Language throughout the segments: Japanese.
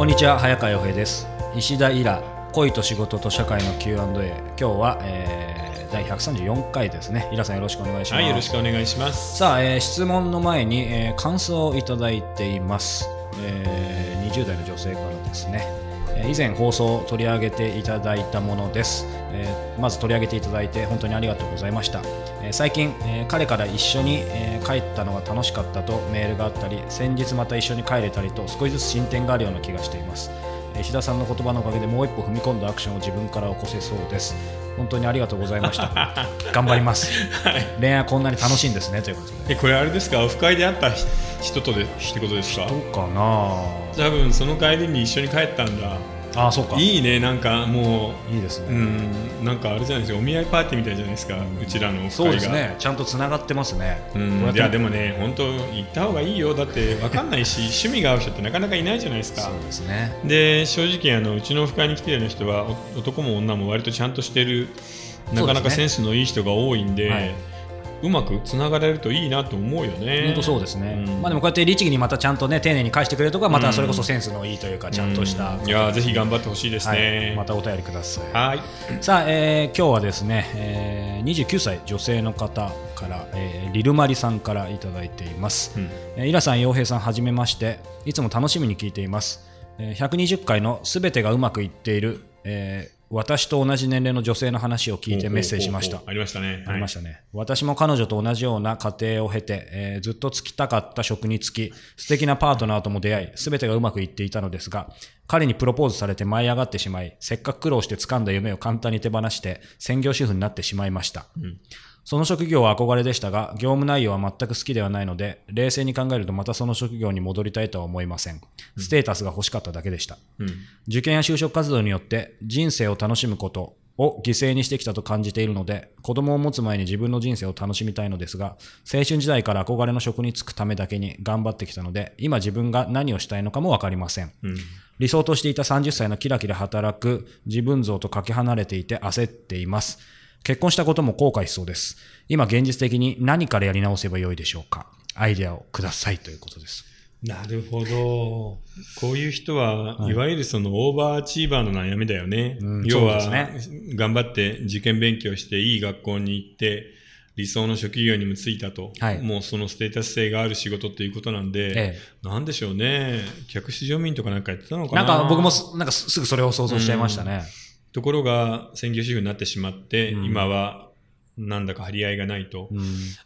こんにちは早川洋平です。石田イラ恋と仕事と社会の Q&A 今日は、えー、第134回ですね。イラさんよろしくお願いします。はいよろしくお願いします。さあ、えー質問の前に、えー感想をいただいています、えー20代の女性からですね、えー以前放送を取り上げていただいたものです、えまず取り上げていただいて本当にありがとうございました、え最近、え彼から一緒に、え帰ったのが楽しかったとメールがあったり先日また一緒に帰れたりと少しずつ進展があるような気がしています。石田さんの言葉のおかげでもう一歩踏み込んだアクションを自分から起こせそうです。本当にありがとうございました。頑張ります。恋愛はこんなに楽しいんですね。ということで。えこれあれですか？オフ会で会った人とでってことですか？どうかな。多分その帰りに一緒に帰ったんだああそうか。いいいいねなんかもですね、ううん。なんかあれじゃないですかお見合いパーティーみたいじゃないですか、うちらのそうですね。ちゃんとつながってますね、うん。いやでもね本当行った方がいいよ。だって分かんないし 趣味が合う人ってなかなかいないじゃないですか。そうですね。で正直あのうちのオフ会に来てるような人はお男も女も割とちゃんとしてるなかなかセンスのいい人が多いんではいうまくつながれるといいなと思うよね。本当そうですね、うん。まあでもこうやって律儀にまたちゃんとね丁寧に返してくれるとかまたそれこそセンスのいいというかちゃんとした、うん。いやぜひ頑張ってほしいですはい、ねまたお便りください。はい。さあ、えー今日はですね、えー29歳女性の方から、えーリルマリさんからいただいています、うん。えーイラさん、洋平さん、はじめまして。いつも楽しみに聞いています、えー120回のすべてがうまくいっている、えー私と同じ年齢の女性の話を聞いてメッセージしました。ありましたね。ありましたね、私も彼女と同じような過程を経て、えーずっと就きたかった職に就き素敵なパートナーとも出会い全てがうまくいっていたのですが彼にプロポーズされて舞い上がってしまいせっかく苦労して掴んだ夢を簡単に手放して専業主婦になってしまいました、その職業は憧れでしたが業務内容は全く好きではないので冷静に考えるとまたその職業に戻りたいとは思いません。ステータスが欲しかっただけでした、うん。受験や就職活動によって人生を楽しむことを犠牲にしてきたと感じているので子供を持つ前に自分の人生を楽しみたいのですが青春時代から憧れの職に就くためだけに頑張ってきたので今自分が何をしたいのかも分かりません。うん。理想としていた30歳のキラキラ働く自分像とかけ離れていて焦っています結婚したことも後悔しそうです。今現実的に何からやり直せばよいでしょうか？アイデアをくださいということです。なるほど。こういう人は、い、わゆるその overachiever の悩みだよね、うん要は、頑張って受験勉強していい学校に行って理想の職業にも就いたと、はい。もうそのステータス性がある仕事っていうことなんで、えなんでしょうね。客室乗務員とかなんかやってたのかな。なんか僕もすなんかすすぐそれを想像しちゃいましたね、ところが専業主婦になってしまって、うん。今はなんだか張り合いがないと、うん。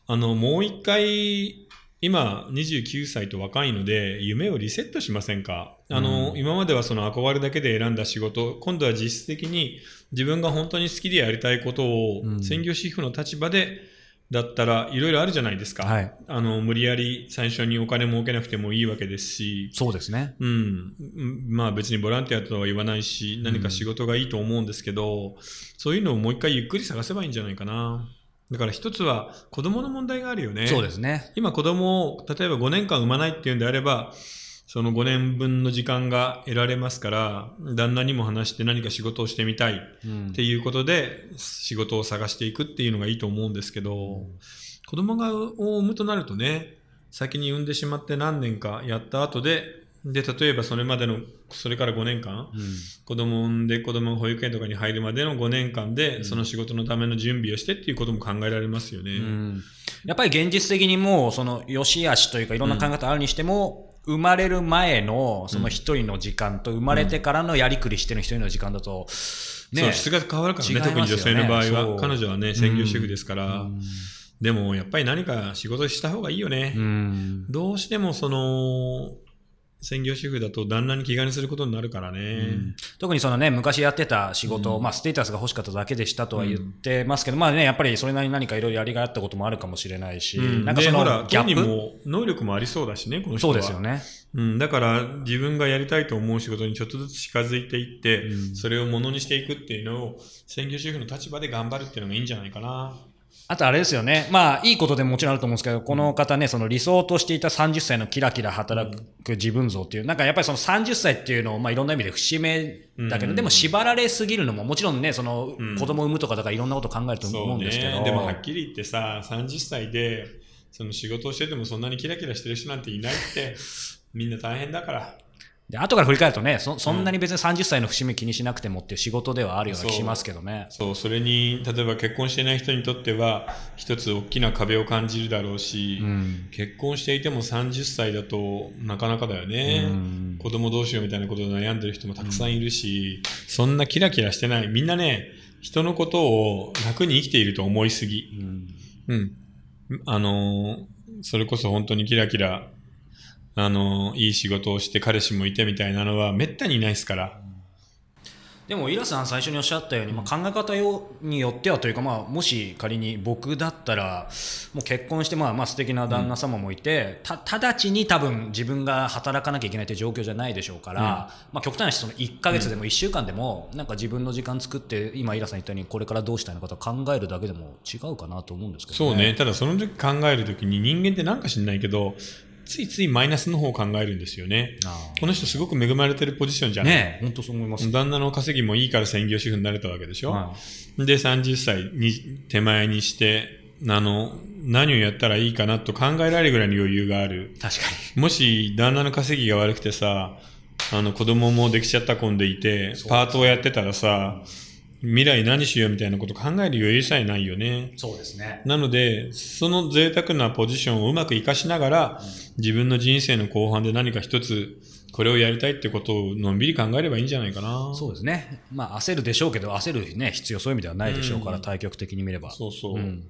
あのもう一回今29歳と若いので夢をリセットしませんか？あの、うん。今まではその憧れだけで選んだ仕事今度は実質的に自分が本当に好きでやりたいことを、うん。専業主婦の立場でだったらいろいろあるじゃないですか、はいあの無理やり最初にお金儲けなくてもいいわけですしそうですね。うん、うんまあ別にボランティアとは言わないし、何か仕事がいいと思うんですけど、そういうのをもう一回ゆっくり探せばいいんじゃないかな。だから一つは子供の問題があるよね。そうですね。今子供を例えば5年間産まないっていうんであれば、その5年分の時間が得られますから、旦那にも話して何か仕事をしてみたいうん。っていうことで仕事を探していくっていうのがいいと思うんですけど、子供がを産むとなるとね、先に産んでしまって何年かやった後で、で、例えばそれまでの、それから5年間、うん。子供を産んで子供が保育園とかに入るまでの5年間で、ん。その仕事のための準備をしてっていうことも考えられますよね。うん。やっぱり現実的にもう、その、良し悪しというか、いろんな考え方あるにしても、生まれる前の、その一人の時間と、生まれてからのやりくりしての一人の時間だと、そう、質が変わるからね、ね特に女性の場合は。彼女はね、専業主婦ですから。うんでも、やっぱり何か仕事した方がいいよね。うんどうしてもその、専業主婦だと旦那に気兼ねすることになるからね。特にそのね、昔やってた仕事、まあ、ステータスが欲しかっただけでしたとは言ってますけど、まあね、やっぱりそれなりに何かいろいろやりがいあったこともあるかもしれないし、うんなんかその、ギャップ？も能力もありそうだしね、この人は。そうですよね。うん、だから自分がやりたいと思う仕事にちょっとずつ近づいていって、うんそれをものにしていくっていうのを専業主婦の立場で頑張るっていうのがいいんじゃないかな。あとあれですよね。まあ、いいことでももちろんあると思うんですけど、この方ね、その理想としていた30歳のキラキラ働く自分像っていう、なんかやっぱりその30歳っていうのを、まあいろんな意味で節目だけど、うんでも縛られすぎるのも、もちろんね、そのうん子供を産むとかだからいろんなこと考えると思うんですけど。でもはっきり言ってさ、30歳でその仕事をしててもそんなにキラキラしてる人なんていないって、みんな大変だから。で後から振り返るとねそ、そんなに別に30歳の節目気にしなくてもっていう仕事ではあるような気しますけどね。そう、それに、例えば結婚していない人にとっては、一つ大きな壁を感じるだろうし、うん結婚していても30歳だとなかなかだよね。うん子供どうしようみたいなことで悩んでる人もたくさんいるし、そんなキラキラしてない。みんなね、人のことを楽に生きていると思いすぎ。うんうん。あのーそれこそ本当にキラキラ、あのーいい仕事をして彼氏もいてみたいなのはめったにいないですから。でも、イラさん最初におっしゃったように、まあ、考え方よによってはというか、まあ、もし仮に僕だったら、もう結婚して、まあ、まあ素敵な旦那様もいて、た直ちに多分自分が働かなきゃいけないという状況じゃないでしょうから、まあ、極端な話、その1ヶ月でも1週間でも、なんか自分の時間作って、今、イラさん言ったように、これからどうしたいのかと考えるだけでも違うかなと思うんですけどそうね。ただその時考えるときに人間ってなんか知んないけど、ついついマイナスの方を考えるんですよね。あこの人すごく恵まれてるポジションじあゃない。本当そう思います。旦那の稼ぎもいいから専業主婦になれたわけでしょ？はで、30歳に手前にして、あの、何をやったらいいかなと考えられるぐらいの余裕がある。い、確かもし旦那の稼ぎが悪くてさ、あの子供もできちゃった子んでいて、パートをやってたらさ、未来何しようみたいなこと考える余裕さえないよね。に。そうですね。なので、その贅沢なポジションをうまく活かしながら、自分の人生の後半で何か一つ、これをやりたいってことをのんびり考えればいいんじゃないかな。そうですね。まあ、焦るでしょうけど、焦るね、必要そういう意味ではないでしょうから、うん対極的に見れば。そうそう。うん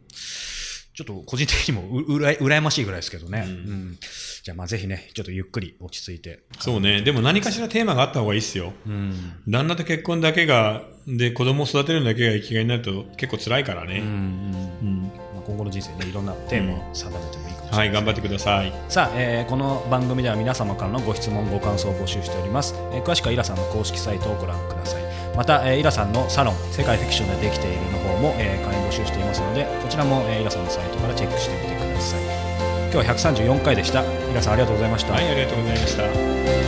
ちょっと個人的にもううら羨ましいぐらいですけどね。うんうんじゃあ、まあ、ぜひね、ちょっとゆっくり落ち着いて。そうね。でも何かしらテーマがあった方がいいっすよ。うん。旦那と結婚だけが、で、子供を育てるだけが生きがいになると結構辛いからうん。うね。ん。うん。まあ、今後の人生ね、いろんなテーマを定めてもいいかもしれない。はい、頑張ってください。さあ、えーこの番組では皆様からのご質問ご感想を募集しております、えー詳しくはイラさんの公式サイトをご覧くださいまた、えーイラさんのサロン世界フィクションでできているの方も、えー会員募集していますのでこちらも、えーイラさんのサイトからチェックしてみてください今日は134回でしたイラさんありがとうございました、はい、ありがとうございました。